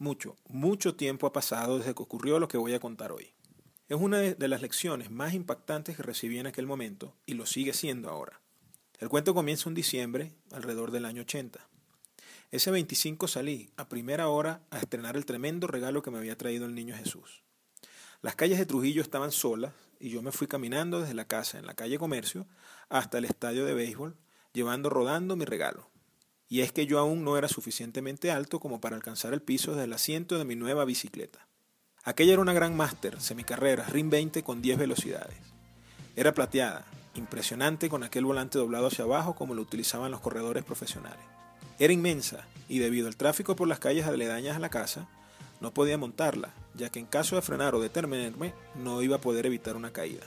Mucho, mucho tiempo ha pasado desde que ocurrió lo que voy a contar hoy. Es una de las lecciones más impactantes que recibí en aquel momento y lo sigue siendo ahora. El cuento comienza en diciembre, alrededor del año 80. Ese 25 salí a primera hora a estrenar el tremendo regalo que me había traído el niño Jesús. Las calles de Trujillo estaban solas y yo me fui caminando desde la casa en la calle Comercio hasta el estadio de béisbol, llevando rodando mi regalo. Y es que yo aún no era suficientemente alto como para alcanzar el piso desde el asiento de mi nueva bicicleta. Aquella era una gran Master, semicarrera, RIM 20 con 10 velocidades. Era plateada, impresionante con aquel volante doblado hacia abajo como lo utilizaban los corredores profesionales. Era inmensa y debido al tráfico por las calles aledañas a la casa, no podía montarla, ya que en caso de frenar o detenerme no iba a poder evitar una caída.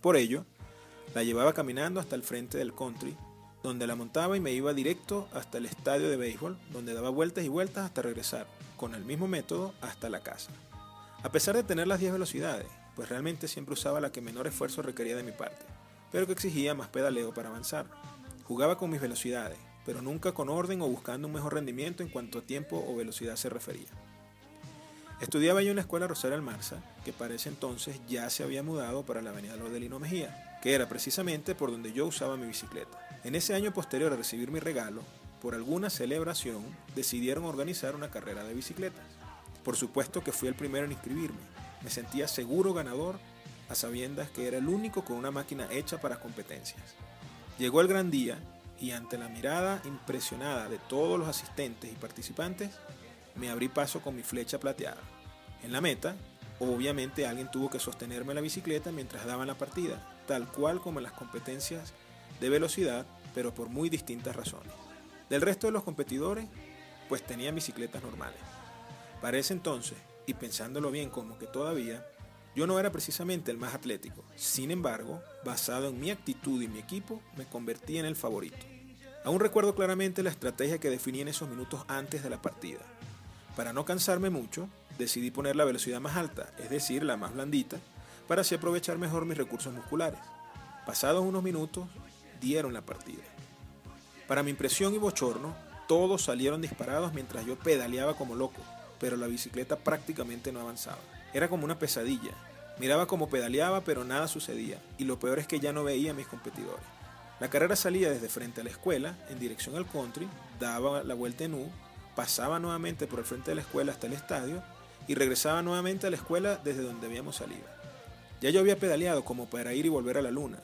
Por ello, la llevaba caminando hasta el frente del country, donde la montaba y me iba directo hasta el estadio de béisbol, donde daba vueltas y vueltas hasta regresar, con el mismo método, hasta la casa. A pesar de tener las 10 velocidades, pues realmente siempre usaba la que menor esfuerzo requería de mi parte, pero que exigía más pedaleo para avanzar. Jugaba con mis velocidades, pero nunca con orden o buscando un mejor rendimiento en cuanto a tiempo o velocidad se refería. Estudiaba yo en la escuela Rosario Almarza, que para ese entonces ya se había mudado para la avenida Lordelino Mejía, que era precisamente por donde yo usaba mi bicicleta. En ese año posterior a recibir mi regalo, por alguna celebración, decidieron organizar una carrera de bicicletas. Por supuesto que fui el primero en inscribirme. Me sentía seguro ganador a sabiendas que era el único con una máquina hecha para competencias. Llegó el gran día y ante la mirada impresionada de todos los asistentes y participantes, me abrí paso con mi flecha plateada. En la meta, obviamente alguien tuvo que sostenerme la bicicleta mientras daban la partida, tal cual como en las competencias de velocidad, pero por muy distintas razones. Del resto de los competidores, pues tenían bicicletas normales. Para ese entonces, y pensándolo bien como que todavía, yo no era precisamente el más atlético. Sin embargo, basado en mi actitud y mi equipo, me convertí en el favorito. Aún recuerdo claramente la estrategia que definí en esos minutos antes de la partida. Para no cansarme mucho, decidí poner la velocidad más alta, es decir, la más blandita, para así aprovechar mejor mis recursos musculares. Pasados unos minutos, dieron la partida. Para mi impresión y bochorno, todos salieron disparados mientras yo pedaleaba como loco, pero la bicicleta prácticamente no avanzaba. Era como una pesadilla. Miraba como pedaleaba, pero nada sucedía, y lo peor es que ya no veía a mis competidores. La carrera salía desde frente a la escuela, en dirección al country, daba la vuelta en U, pasaba nuevamente por el frente de la escuela hasta el estadio y regresaba nuevamente a la escuela desde donde habíamos salido. Ya yo había pedaleado como para ir y volver a la luna,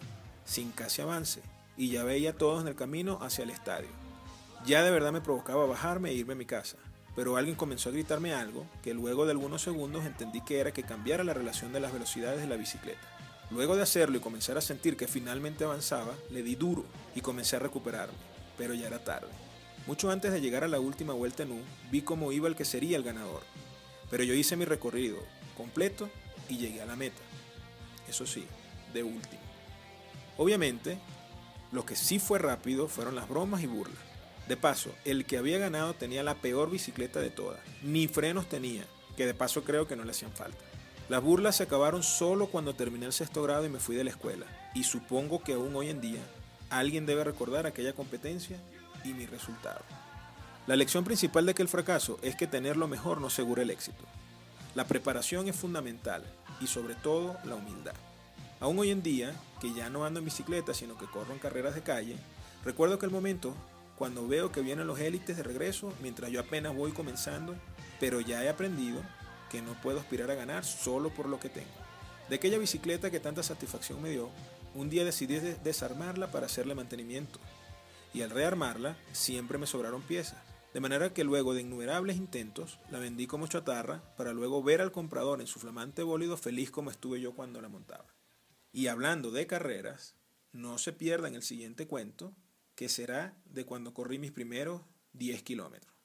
sin casi avance, y ya veía a todos en el camino hacia el estadio. Ya de verdad me provocaba bajarme e irme a mi casa, pero alguien comenzó a gritarme algo que luego de algunos segundos entendí que era que cambiara la relación de las velocidades de la bicicleta. Luego de hacerlo y comenzar a sentir que finalmente avanzaba, le di duro y comencé a recuperarme, pero ya era tarde. Mucho antes de llegar a la última vuelta en U, vi cómo iba el que sería el ganador. Pero yo hice mi recorrido completo y llegué a la meta. Eso sí, de último. Obviamente, lo que sí fue rápido fueron las bromas y burlas. De paso, el que había ganado tenía la peor bicicleta de todas. Ni frenos tenía, que de paso creo que no le hacían falta. Las burlas se acabaron solo cuando terminé el sexto grado y me fui de la escuela. Y supongo que aún hoy en día alguien debe recordar aquella competencia y mi resultado. La lección principal de aquel fracaso es que tener lo mejor no asegura el éxito. La preparación es fundamental y sobre todo la humildad. Aún hoy en día, que ya no ando en bicicleta sino que corro en carreras de calle, recuerdo que el momento cuando veo que vienen los élites de regreso mientras yo apenas voy comenzando, pero ya he aprendido que no puedo aspirar a ganar solo por lo que tengo. De aquella bicicleta que tanta satisfacción me dio, un día decidí desarmarla para hacerle mantenimiento. Y al rearmarla, siempre me sobraron piezas. De manera que luego de innumerables intentos, la vendí como chatarra para luego ver al comprador en su flamante bólido feliz como estuve yo cuando la montaba. Y hablando de carreras, no se pierdan el siguiente cuento, que será de cuando corrí mis primeros 10 kilómetros.